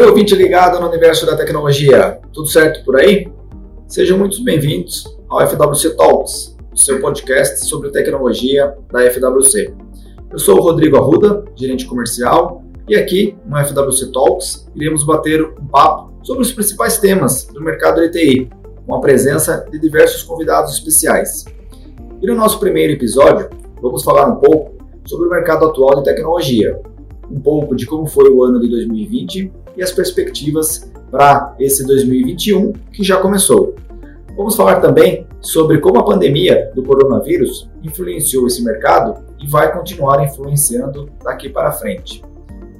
Oi, ouvinte ligado no universo da tecnologia. Tudo certo por aí? Sejam muito bem-vindos ao FWC Talks, o seu podcast sobre tecnologia da FWC. Eu sou o Rodrigo Arruda, gerente comercial, e aqui no FWC Talks iremos bater um papo sobre os principais temas do mercado de TI, com a presença de diversos convidados especiais. E no nosso primeiro episódio, vamos falar um pouco sobre o mercado atual de tecnologia, um pouco de como foi o ano de 2020 e as perspectivas para esse 2021 que já começou. Vamos falar também sobre como a pandemia do coronavírus influenciou esse mercado e vai continuar influenciando daqui para frente.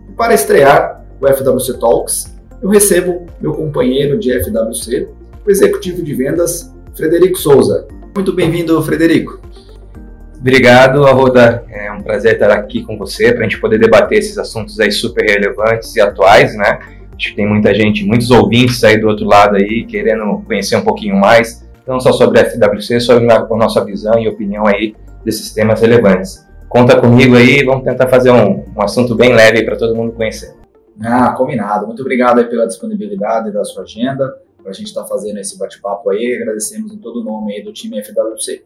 E para estrear o FWC Talks, eu recebo meu companheiro de FWC, o executivo de vendas, Frederico Souza. Muito bem-vindo, Frederico. Obrigado, Arruda. É um prazer estar aqui com você para a gente poder debater esses assuntos aí super relevantes e atuais, né? Acho que tem muita gente, muitos ouvintes aí do outro lado aí querendo conhecer um pouquinho mais, não só sobre a FWC, sobre a nossa visão e opinião aí desses temas relevantes. Conta comigo aí, vamos tentar fazer um, um assunto bem leve para todo mundo conhecer. Ah, combinado. Muito obrigado pela disponibilidade da sua agenda para a gente estar tá fazendo esse bate-papo aí. Agradecemos em todo o nome aí do time FWC.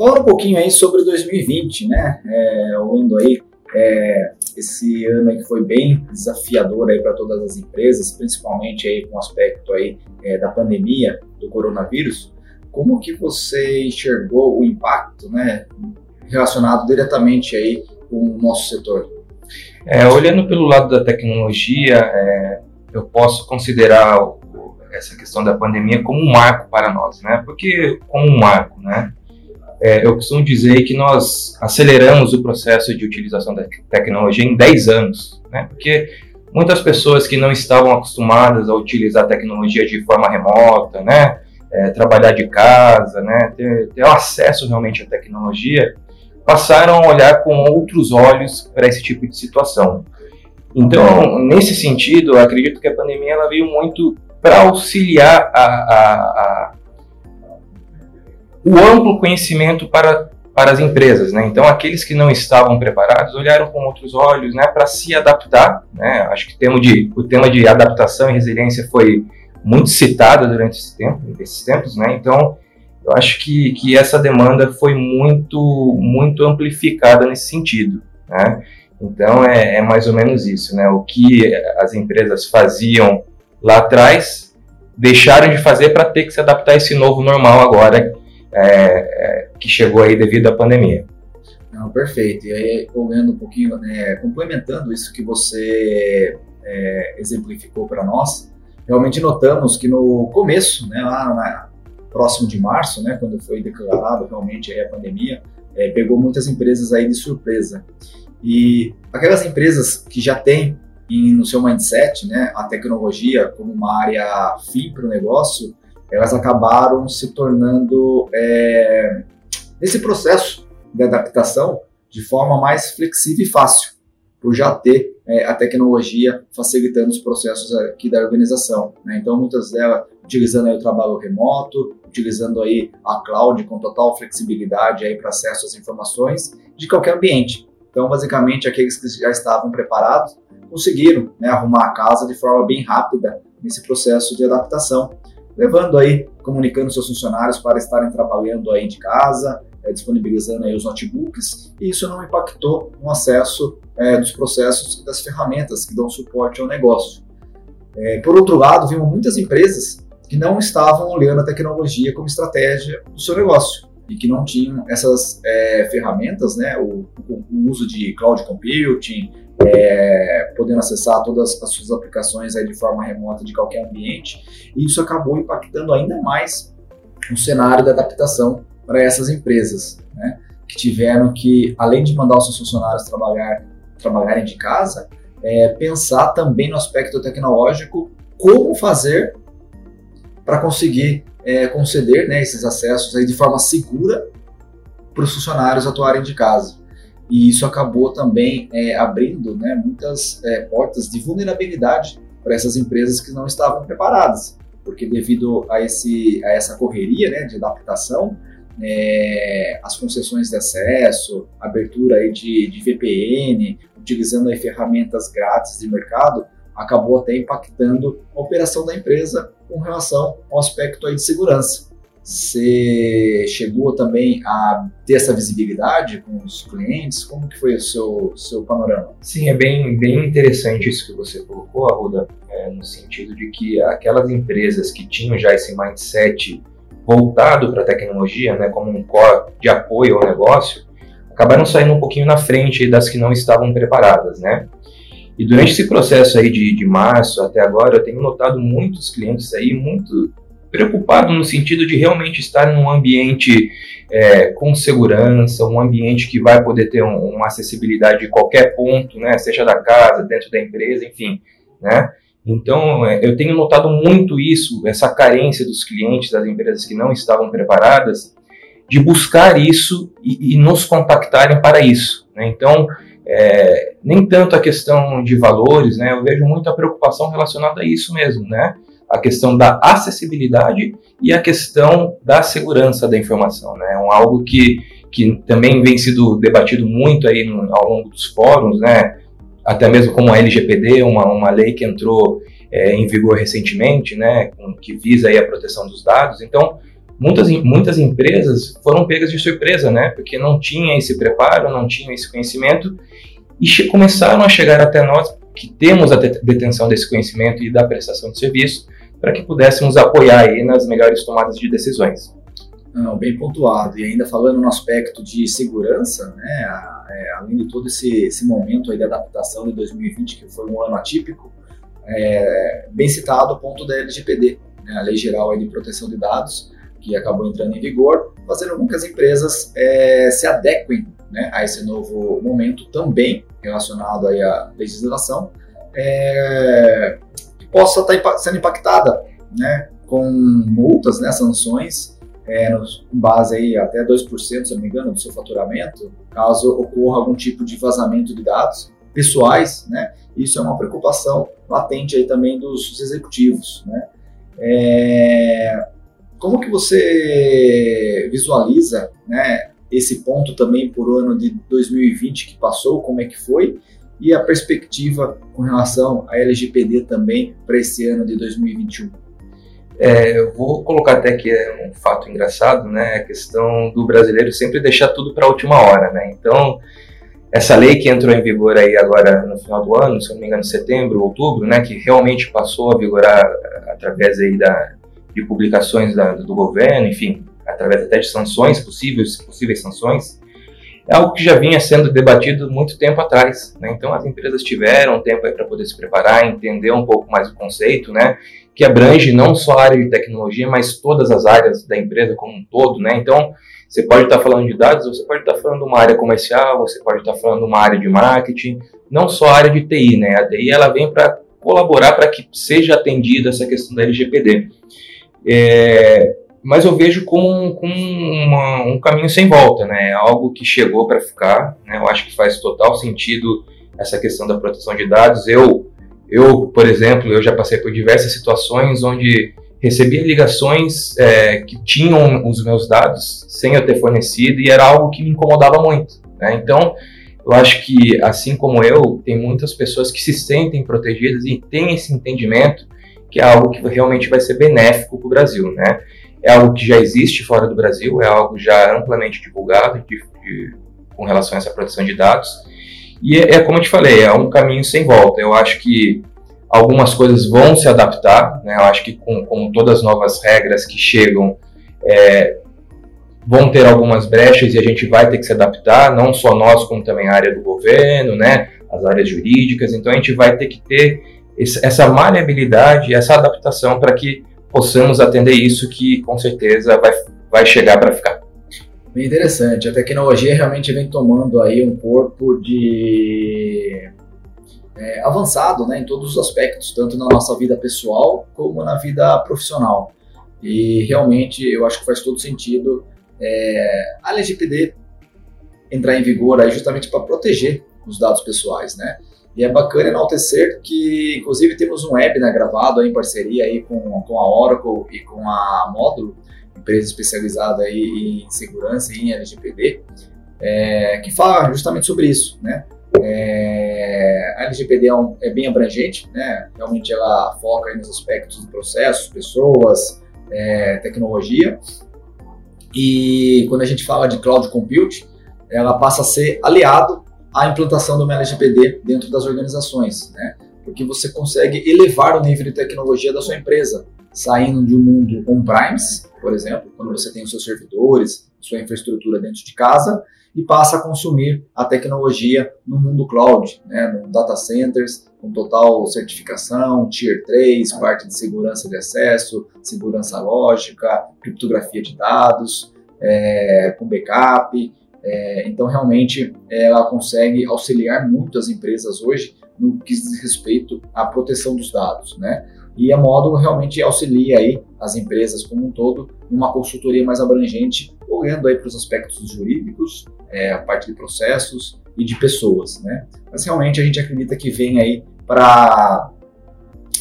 Falando um pouquinho aí sobre 2020, né? É, aí é, esse ano aí que foi bem desafiador aí para todas as empresas, principalmente aí com o aspecto aí é, da pandemia do coronavírus. Como que você enxergou o impacto, né, relacionado diretamente aí com o nosso setor? É, olhando pelo lado da tecnologia, é, eu posso considerar essa questão da pandemia como um marco para nós, né? Porque como um marco, né? É, eu costumo dizer que nós aceleramos o processo de utilização da tecnologia em 10 anos, né? porque muitas pessoas que não estavam acostumadas a utilizar a tecnologia de forma remota, né? É, trabalhar de casa, né? ter, ter acesso realmente à tecnologia, passaram a olhar com outros olhos para esse tipo de situação. Então, nesse sentido, acredito que a pandemia ela veio muito para auxiliar a, a o amplo conhecimento para, para as empresas. Né? Então, aqueles que não estavam preparados olharam com outros olhos né, para se adaptar. Né? Acho que o tema, de, o tema de adaptação e resiliência foi muito citado durante esse tempo, esses tempos. Né? Então, eu acho que, que essa demanda foi muito, muito amplificada nesse sentido. Né? Então, é, é mais ou menos isso. Né? O que as empresas faziam lá atrás deixaram de fazer para ter que se adaptar a esse novo normal agora é, é, que chegou aí devido à pandemia. Não, perfeito. E aí, olhando um pouquinho, né, complementando isso que você é, exemplificou para nós, realmente notamos que no começo, né, lá na, próximo de março, né, quando foi declarado realmente a pandemia, é, pegou muitas empresas aí de surpresa. E aquelas empresas que já têm no seu mindset né, a tecnologia como uma área fim para o negócio, elas acabaram se tornando, é, nesse processo de adaptação, de forma mais flexível e fácil, por já ter é, a tecnologia facilitando os processos aqui da organização. Né? Então, muitas delas utilizando aí o trabalho remoto, utilizando aí a cloud com total flexibilidade aí para acesso às informações de qualquer ambiente. Então, basicamente, aqueles que já estavam preparados conseguiram né, arrumar a casa de forma bem rápida nesse processo de adaptação levando aí, comunicando seus funcionários para estarem trabalhando aí de casa, é, disponibilizando aí os notebooks, e isso não impactou no acesso é, dos processos e das ferramentas que dão suporte ao negócio. É, por outro lado, vimos muitas empresas que não estavam olhando a tecnologia como estratégia do seu negócio e que não tinham essas é, ferramentas, né, o, o, uso de cloud computing, é, podendo acessar todas as suas aplicações aí de forma remota de qualquer ambiente, e isso acabou impactando ainda mais o cenário da adaptação para essas empresas, né, que tiveram que, além de mandar os seus funcionários trabalhar, trabalharem de casa, é, pensar também no aspecto tecnológico, como fazer para conseguir é, conceder né, esses acessos aí de forma segura para os funcionários atuarem de casa e isso acabou também é, abrindo né, muitas é, portas de vulnerabilidade para essas empresas que não estavam preparadas, porque devido a, esse, a essa correria né, de adaptação, é, as concessões de acesso, abertura aí de, de VPN, utilizando aí ferramentas grátis de mercado, acabou até impactando a operação da empresa com relação ao aspecto aí de segurança. Você chegou também a ter essa visibilidade com os clientes? Como que foi o seu, seu panorama? Sim, é bem, bem interessante isso que você colocou, Arruda, é, no sentido de que aquelas empresas que tinham já esse mindset voltado para a tecnologia, né, como um core de apoio ao negócio, acabaram saindo um pouquinho na frente das que não estavam preparadas, né? E durante esse processo aí de, de março até agora, eu tenho notado muitos clientes aí muito preocupados no sentido de realmente estar num ambiente é, com segurança, um ambiente que vai poder ter um, uma acessibilidade de qualquer ponto, né, seja da casa, dentro da empresa, enfim, né? Então, é, eu tenho notado muito isso, essa carência dos clientes, das empresas que não estavam preparadas, de buscar isso e, e nos contactarem para isso. Né? Então, é, nem tanto a questão de valores, né? Eu vejo muita preocupação relacionada a isso mesmo, né? A questão da acessibilidade e a questão da segurança da informação, né? É algo que, que também vem sido debatido muito aí no, ao longo dos fóruns, né? Até mesmo como a LGPD, uma, uma lei que entrou é, em vigor recentemente, né? Que visa aí a proteção dos dados. Então, muitas, muitas empresas foram pegas de surpresa, né? Porque não tinha esse preparo, não tinha esse conhecimento e começaram a chegar até nós que temos a detenção desse conhecimento e da prestação de serviço para que pudéssemos apoiar aí nas melhores tomadas de decisões. Não, bem pontuado. E ainda falando no aspecto de segurança, né, é, além de todo esse, esse momento aí de adaptação de 2020, que foi um ano atípico, é, bem citado o ponto da LGPD, né, a Lei Geral de Proteção de Dados, que acabou entrando em vigor, fazendo com que as empresas é, se adequem né, a esse novo momento também relacionado aí à legislação, é, possa estar tá sendo impactada né, com multas, né, sanções, é, com base aí até 2%, se não me engano, do seu faturamento, caso ocorra algum tipo de vazamento de dados pessoais, né? Isso é uma preocupação latente aí também dos, dos executivos, né? É, como que você visualiza né, esse ponto também por ano de 2020 que passou, como é que foi? E a perspectiva com relação à LGPD também para esse ano de 2021? É, eu vou colocar até que é um fato engraçado, né? A questão do brasileiro sempre deixar tudo para a última hora, né? Então, essa lei que entrou em vigor aí agora no final do ano, se não me engano, setembro, outubro, né? Que realmente passou a vigorar através aí da, de publicações da, do governo, enfim, através até de sanções possíveis, possíveis sanções, é algo que já vinha sendo debatido muito tempo atrás. Né? Então as empresas tiveram tempo para poder se preparar, entender um pouco mais o conceito, né? que abrange não só a área de tecnologia, mas todas as áreas da empresa como um todo. Né? Então você pode estar falando de dados, você pode estar falando de uma área comercial, você pode estar falando de uma área de marketing, não só a área de TI. Né? A TI ela vem para colaborar para que seja atendida essa questão da LGPD. É, mas eu vejo como, como uma, um caminho sem volta, né? Algo que chegou para ficar. Né? Eu acho que faz total sentido essa questão da proteção de dados. Eu, eu, por exemplo, eu já passei por diversas situações onde recebia ligações é, que tinham os meus dados sem eu ter fornecido e era algo que me incomodava muito. Né? Então, eu acho que, assim como eu, tem muitas pessoas que se sentem protegidas e têm esse entendimento que é algo que realmente vai ser benéfico para o Brasil, né? É algo que já existe fora do Brasil, é algo já amplamente divulgado de, de, com relação a essa proteção de dados. E é, é, como eu te falei, é um caminho sem volta. Eu acho que algumas coisas vão se adaptar, né? Eu acho que com, com todas as novas regras que chegam, é, vão ter algumas brechas e a gente vai ter que se adaptar, não só nós, como também a área do governo, né? As áreas jurídicas. Então a gente vai ter que ter essa maleabilidade, essa adaptação para que possamos atender isso que com certeza vai, vai chegar para ficar. Bem interessante. A tecnologia realmente vem tomando aí um corpo de é, avançado, né, em todos os aspectos, tanto na nossa vida pessoal como na vida profissional. E realmente eu acho que faz todo sentido é, a LGPD entrar em vigor aí justamente para proteger os dados pessoais, né? E é bacana enaltecer que, inclusive, temos um webinar gravado em parceria aí com, com a Oracle e com a Módulo, empresa especializada aí em segurança e em LGPD, é, que fala justamente sobre isso, né? É, a LGPD é, um, é, bem abrangente, né? realmente ela foca nos aspectos de processos, pessoas, é, tecnologia. E quando a gente fala de cloud computing, ela passa a ser aliado à implantação do LGPD dentro das organizações, né? porque você consegue elevar o nível de tecnologia da sua empresa, saindo de um mundo on-premise, por exemplo, quando você tem os seus servidores, sua infraestrutura dentro de casa, e passa a consumir a tecnologia no mundo cloud, né, no data centers, com total certificação, Tier 3, parte de segurança de acesso, segurança lógica, criptografia de dados, é, com backup. É, então, realmente, ela consegue auxiliar muito as empresas hoje no que diz respeito à proteção dos dados, né? E a Módulo realmente auxilia aí as empresas como um todo em uma consultoria mais abrangente, olhando aí para os aspectos jurídicos, é, a parte de processos e de pessoas, né? Mas realmente a gente acredita que vem aí para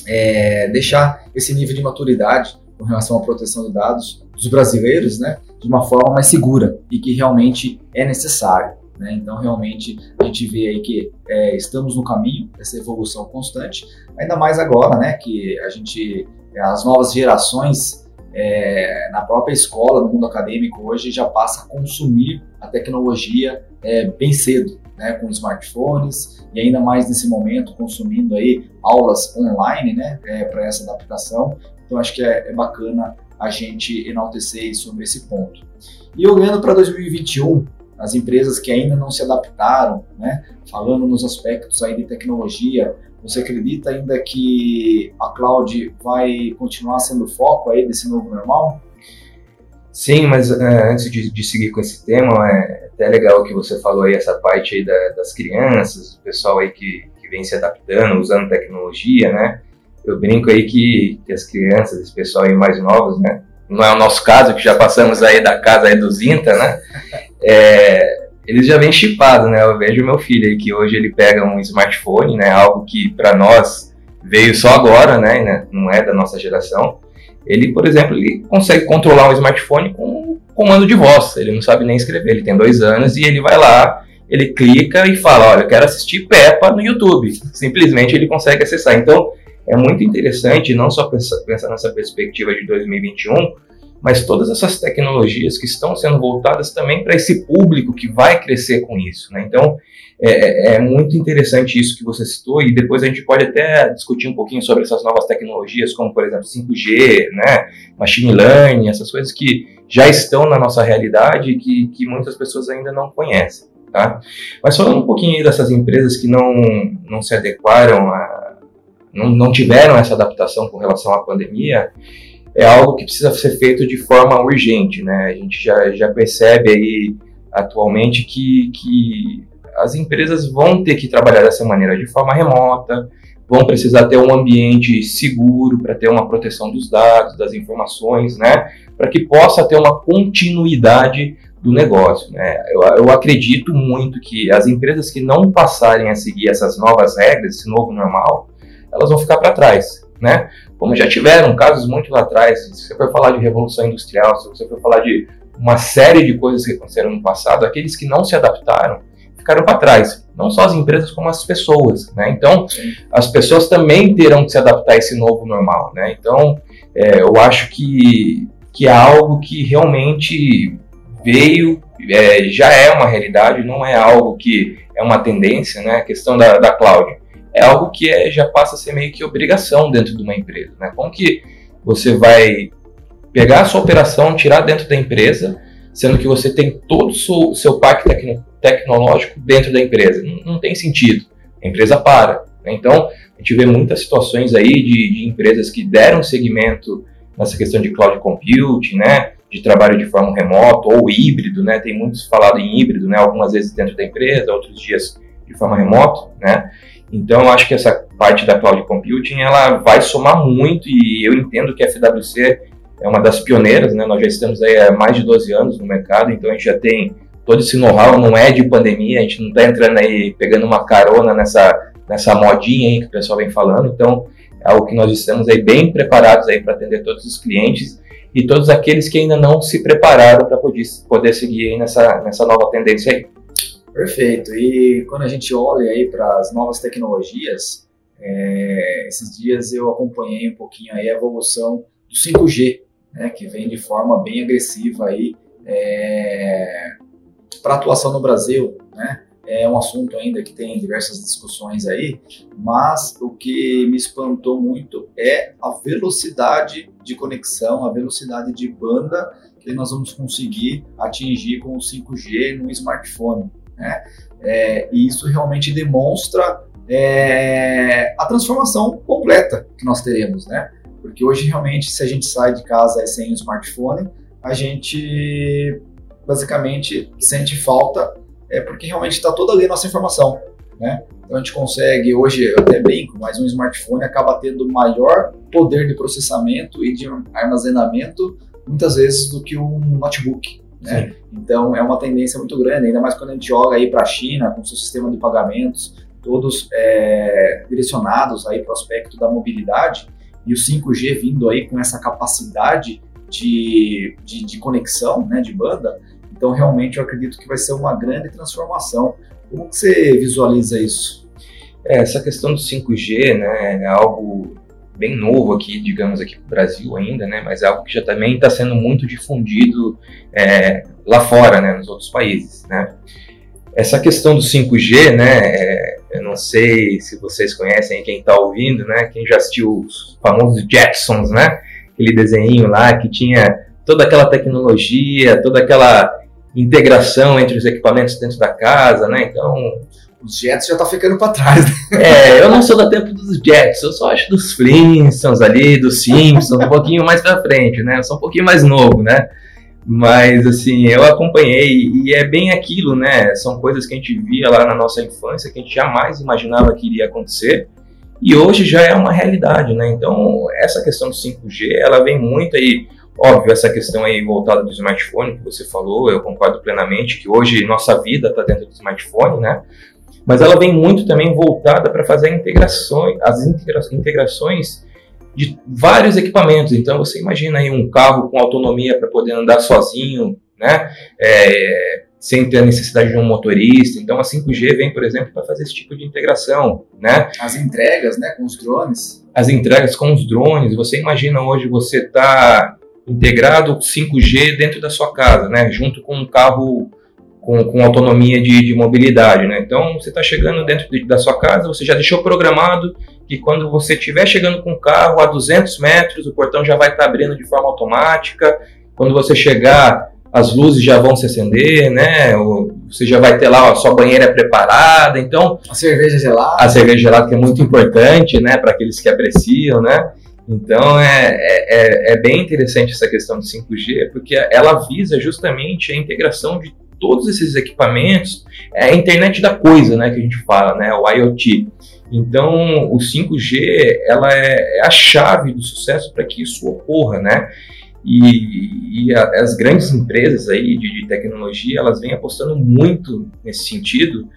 é, deixar esse nível de maturidade com relação à proteção de dados dos brasileiros, né, de uma forma mais segura e que realmente é necessário. Né? Então, realmente, a gente vê aí que é, estamos no caminho dessa evolução constante, ainda mais agora, né, que a gente, as novas gerações é, na própria escola, no mundo acadêmico hoje, já passa a consumir a tecnologia é, bem cedo, né, com smartphones e ainda mais nesse momento consumindo aí aulas online, né, é, para essa adaptação. Então, acho que é, é bacana a gente enaltecer sobre esse ponto. E olhando para 2021, as empresas que ainda não se adaptaram, né? falando nos aspectos aí de tecnologia, você acredita ainda que a cloud vai continuar sendo foco aí desse novo normal? Sim, mas é, antes de, de, seguir com esse tema, é até legal que você falou aí essa parte aí da, das crianças, o pessoal aí que, que vem se adaptando, usando tecnologia, né? Eu brinco aí que, que as crianças, esse pessoal aí mais novos, né? Não é o nosso caso, que já passamos aí da casa aí dos INTA, né? é, eles já vêm chipados, né? Eu vejo meu filho aí que hoje ele pega um smartphone, né? Algo que para nós veio só agora, né? né? Não é da nossa geração. Ele, por exemplo, ele consegue controlar um smartphone com comando de voz. Ele não sabe nem escrever. Ele tem dois anos e ele vai lá, ele clica e fala, olha, eu quero assistir Peppa no YouTube. Simplesmente ele consegue acessar. Então, é muito interessante, não só pensar, nessa perspectiva de 2021, mas todas essas tecnologias que estão sendo voltadas também para esse público que vai crescer com isso. Né? Então, é, é, é, muito interessante isso que você citou, e depois a gente pode até discutir um pouquinho sobre essas novas tecnologias, como, por exemplo, 5G, né? machine learning, essas coisas que já estão na nossa realidade e que, que muitas pessoas ainda não conhecem. Tá? Mas falando um pouquinho dessas empresas que não, não se adequaram, a, não, não tiveram essa adaptação com relação à pandemia, é algo que precisa ser feito de forma urgente, né? A gente já, já percebe aí atualmente que, que as empresas vão ter que trabalhar dessa maneira de forma remota, vão precisar ter um ambiente seguro para ter uma proteção dos dados, das informações, né? Para que possa ter uma continuidade do negócio, né? Eu, eu acredito muito que as empresas que não passarem a seguir essas novas regras, esse novo normal, elas vão ficar para trás, né? como já tiveram casos muito lá atrás, se você for falar de revolução industrial, se você for falar de uma série de coisas que aconteceram no passado, aqueles que não se adaptaram ficaram para trás. Não só as empresas, como as pessoas. Né? Então, as pessoas também terão que se adaptar a esse novo normal. Né? Então, é, eu acho que, que é algo que realmente veio, é, já é uma realidade, não é algo que é uma tendência, né? a questão da, da cloud é algo que é, já passa a ser meio que obrigação dentro de uma empresa. Né? Como que você vai pegar a sua operação, tirar dentro da empresa, sendo que você tem todo o seu, seu parque tecno, tecnológico dentro da empresa? Não, não, tem sentido. A empresa para. Né? Então, a gente vê muitas situações aí de, de empresas que deram seguimento nessa questão de cloud computing, né? de trabalho de forma remota ou híbrido, né? Tem muitos falado em híbrido, né? Algumas vezes dentro da empresa, outros dias de forma remota, né? Então, eu acho que essa parte da cloud computing ela vai somar muito e eu entendo que a FWC é uma das pioneiras, né? Nós já estamos aí há mais de 12 anos no mercado, então a gente já tem todo esse know-how, não é de pandemia, a gente não está entrando aí pegando uma carona nessa, nessa modinha aí que o pessoal vem falando, então é algo que nós estamos aí bem preparados aí para atender todos os clientes e todos aqueles que ainda não se prepararam para poder, poder seguir nessa, nessa nova tendência aí. Perfeito. E quando a gente olha aí para as novas tecnologias, é, esses dias eu acompanhei um pouquinho aí a evolução do 5G, né, que vem de forma bem agressiva aí é, para atuação no Brasil, né? É um assunto ainda que tem diversas discussões aí, mas o que me espantou muito é a velocidade de conexão, a velocidade de banda que nós vamos conseguir atingir com o 5G no smartphone. Né? É, e isso realmente demonstra é, a transformação completa que nós teremos, né? Porque hoje realmente, se a gente sai de casa sem o smartphone, a gente basicamente sente falta, é porque realmente está toda ali a nossa informação, né? Então a gente consegue, hoje eu até brinco, mas um smartphone acaba tendo maior poder de processamento e de armazenamento muitas vezes do que um notebook. Né? Então é uma tendência muito grande, ainda mais quando a gente joga aí para a China com seu sistema de pagamentos, todos é, direcionados aí para o aspecto da mobilidade e o 5G vindo aí com essa capacidade de, de, de conexão, né, de banda. Então realmente eu acredito que vai ser uma grande transformação. Como que você visualiza isso? É, essa questão do 5G, né, é algo bem novo aqui, digamos, aqui no Brasil ainda, né? Mas é algo que já também está sendo muito difundido é, lá fora, né? Nos outros países, né? Essa questão do 5G, né? É, eu não sei se vocês conhecem quem está ouvindo, né? Quem já assistiu os famosos Jetsons, né? Aquele desenho lá que tinha toda aquela tecnologia, toda aquela integração entre os equipamentos dentro da casa, né? Então os Jets já tá ficando para trás. Né? É, eu não sou do tempo dos Jets, eu só acho dos Flintstones ali, dos Simpsons, um pouquinho mais para frente, né? Eu sou um pouquinho mais novo, né? Mas assim, eu acompanhei e é bem aquilo, né? São coisas que a gente via lá na nossa infância que a gente jamais imaginava que iria acontecer e hoje já é uma realidade, né? Então, essa questão do 5G, ela vem muito aí Óbvio, essa questão aí voltada do smartphone que você falou, eu concordo plenamente que hoje nossa vida está dentro do smartphone, né? Mas ela vem muito também voltada para fazer integrações, as integra integrações de vários equipamentos. Então você imagina aí um carro com autonomia para poder andar sozinho, né? É, sem ter a necessidade de um motorista. Então a 5G vem, por exemplo, para fazer esse tipo de integração, né? As entregas, né, com os drones. As entregas com os drones. Você imagina hoje você tá integrado 5G dentro da sua casa, né? Junto com um carro com, com autonomia de, de, mobilidade, né? Então, você está chegando dentro de, da sua casa, você já deixou programado que quando você estiver chegando com o carro a 200 metros, o portão já vai estar tá abrindo de forma automática. Quando você chegar, as luzes já vão se acender, né? Você já vai ter lá a sua banheira preparada. Então, a cerveja gelada. A cerveja gelada que é muito importante, né? Para aqueles que apreciam, né? Então é, é, é, bem interessante essa questão do 5G, porque ela visa justamente a integração de todos esses equipamentos, é a internet da coisa, né, que a gente fala, né, o IoT. Então, o 5G, ela é, é a chave do sucesso para que isso ocorra, né? E, e a, as grandes empresas aí de, de, tecnologia, elas vêm apostando muito nesse sentido,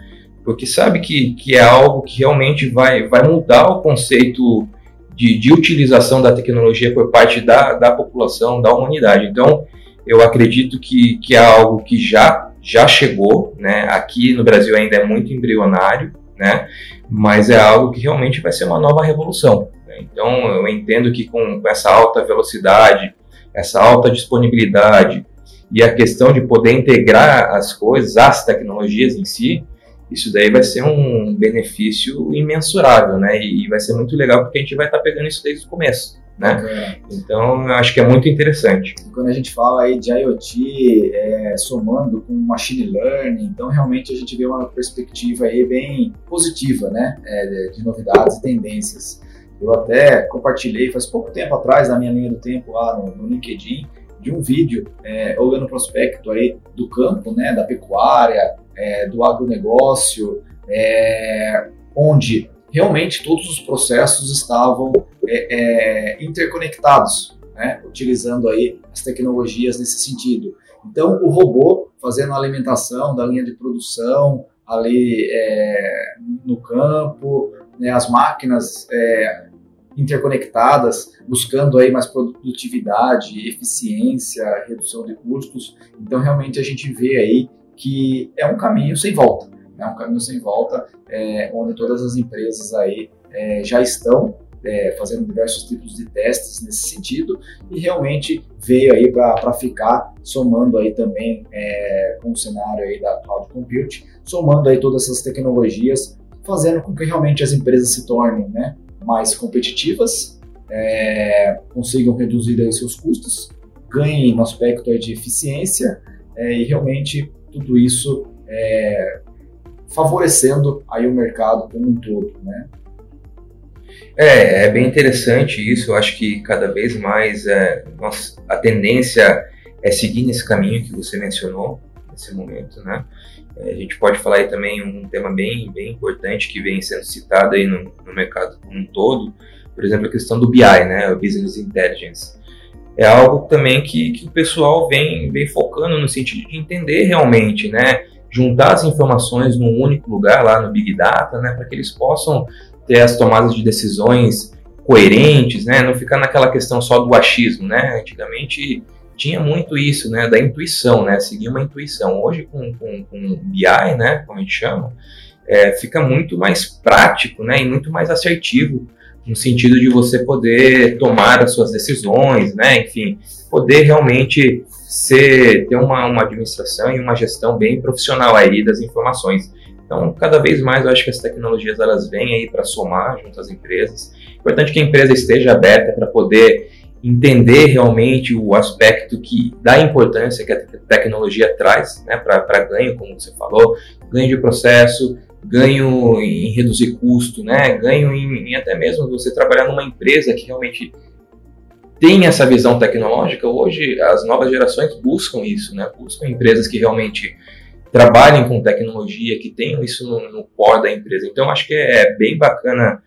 porque sabe que, que é algo que realmente vai, vai mudar o conceito de, de utilização da tecnologia por parte da, da população, da humanidade. Então, eu acredito que, que é algo que já já chegou, né? Aqui no Brasil ainda é muito embrionário, né? Mas é algo que realmente vai ser uma nova revolução. Né? Então eu entendo que com, com essa alta velocidade, essa alta disponibilidade e a questão de poder integrar as coisas, as tecnologias em si, isso daí vai ser um benefício imensurável, né? E vai ser muito legal porque a gente vai estar pegando isso desde o começo né? Então, eu acho que é muito interessante. Quando a gente fala aí de IoT é, somando com machine learning, então realmente a gente vê uma perspectiva aí bem positiva, né? É, de novidades e tendências. Eu até compartilhei faz pouco tempo atrás na minha linha do tempo lá no, no LinkedIn de um vídeo é, olhando o prospecto aí do campo, né, da pecuária, é, do agronegócio, é, onde realmente todos os processos estavam é, é, interconectados, né? utilizando aí as tecnologias nesse sentido. Então, o robô fazendo a alimentação da linha de produção ali é, no campo, né? as máquinas é, interconectadas, buscando aí mais produtividade, eficiência, redução de custos. Então, realmente a gente vê aí que é um caminho sem volta, é um caminho sem volta, é, onde todas as empresas aí é, já estão é, fazendo diversos tipos de testes nesse sentido e realmente veio aí para ficar, somando aí também é, com o cenário aí da cloud computing, somando aí todas essas tecnologias, fazendo com que realmente as empresas se tornem né, mais competitivas, é, consigam reduzir aí seus custos, ganhem no aspecto aí de eficiência é, e realmente tudo isso é, favorecendo aí o mercado como um todo, né? É, é bem interessante isso. Eu acho que cada vez mais é, a tendência é seguir nesse caminho que você mencionou nesse momento, né? É, a gente pode falar aí também um tema bem, bem importante que vem sendo citado aí no, no mercado como um todo, por exemplo, a questão do BI, né? O Business Intelligence. É algo também que, que o pessoal vem, vem focando no sentido de entender realmente, né? Juntar as informações num único lugar lá no Big Data, né? Para que eles possam ter as tomadas de decisões coerentes, né? Não ficar naquela questão só do achismo, né? Antigamente tinha muito isso, né? Da intuição, né? Seguir uma intuição. Hoje com, com, com BI, né? Como a gente chama, é, fica muito mais prático, né? E muito mais assertivo no sentido de você poder tomar as suas decisões, né? Enfim, poder realmente ser ter uma, uma administração e uma gestão bem profissional aí das informações. Então, cada vez mais eu acho que as tecnologias elas vêm aí para somar junto às empresas. Importante que a empresa esteja aberta para poder entender realmente o aspecto que da importância que a tecnologia traz, né, para ganho, como você falou, ganho de processo, ganho em reduzir custo, né, ganho em, em até mesmo você trabalhar numa empresa que realmente tem essa visão tecnológica. Hoje as novas gerações buscam isso, né, buscam empresas que realmente trabalhem com tecnologia, que tenham isso no, no core da empresa. Então, acho que é bem bacana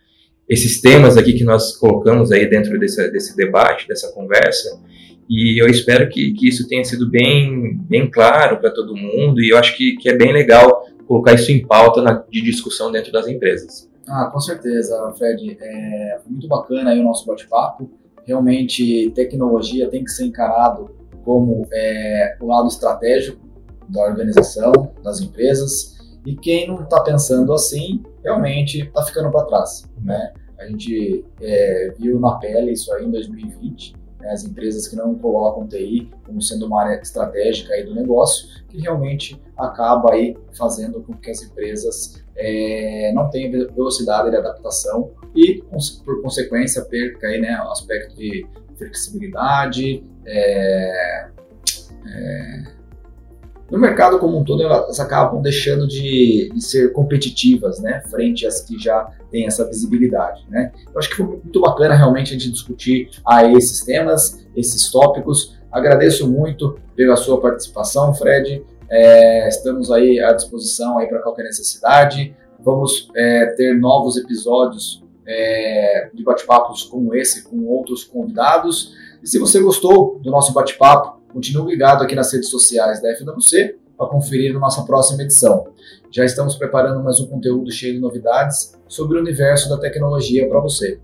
esses temas aqui que nós colocamos aí dentro desse, desse debate, dessa conversa, e eu espero que, que isso tenha sido bem, bem claro para todo mundo, e eu acho que, que é bem legal colocar isso em pauta na, de discussão dentro das empresas. Ah, com certeza, Fred. É, foi muito bacana aí o nosso bate-papo. Realmente, tecnologia tem que ser encarado como é, o lado estratégico da organização, das empresas, e quem não está pensando assim, realmente está ficando para trás. Né? A gente é, viu na pele isso aí em 2020, né? as empresas que não colocam TI como sendo uma área estratégica aí do negócio, que realmente acaba aí fazendo com que as empresas é, não tenham velocidade de adaptação e, por consequência, perca aí, né, o aspecto de flexibilidade, é, é, no mercado como um todo, elas acabam deixando de, de, ser competitivas, né, frente às que já têm essa visibilidade, né. Eu acho que foi muito bacana realmente a gente discutir aí esses temas, esses tópicos. Agradeço muito pela sua participação, Fred. É, estamos aí à disposição aí para qualquer necessidade. Vamos é, ter novos episódios é, de bate-papos como esse, com outros convidados. E se você gostou do nosso bate-papo, Continue ligado aqui nas redes sociais da FWC para conferir a nossa próxima edição. Já estamos preparando mais um conteúdo cheio de novidades sobre o universo da tecnologia para você.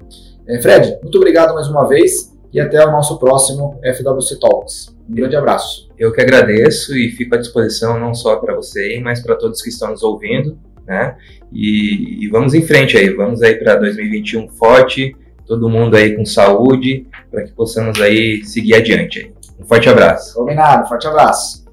É, Fred, muito obrigado mais uma vez e até o nosso próximo FWC Talks. Um grande abraço. Eu que agradeço e fico à disposição não só para você, mas para todos que estão nos ouvindo, né? E, e vamos em frente aí, vamos aí para 2021 forte, todo mundo aí com saúde, para que possamos aí seguir adiante. Aí. Um forte abraço. Combinado, forte abraço.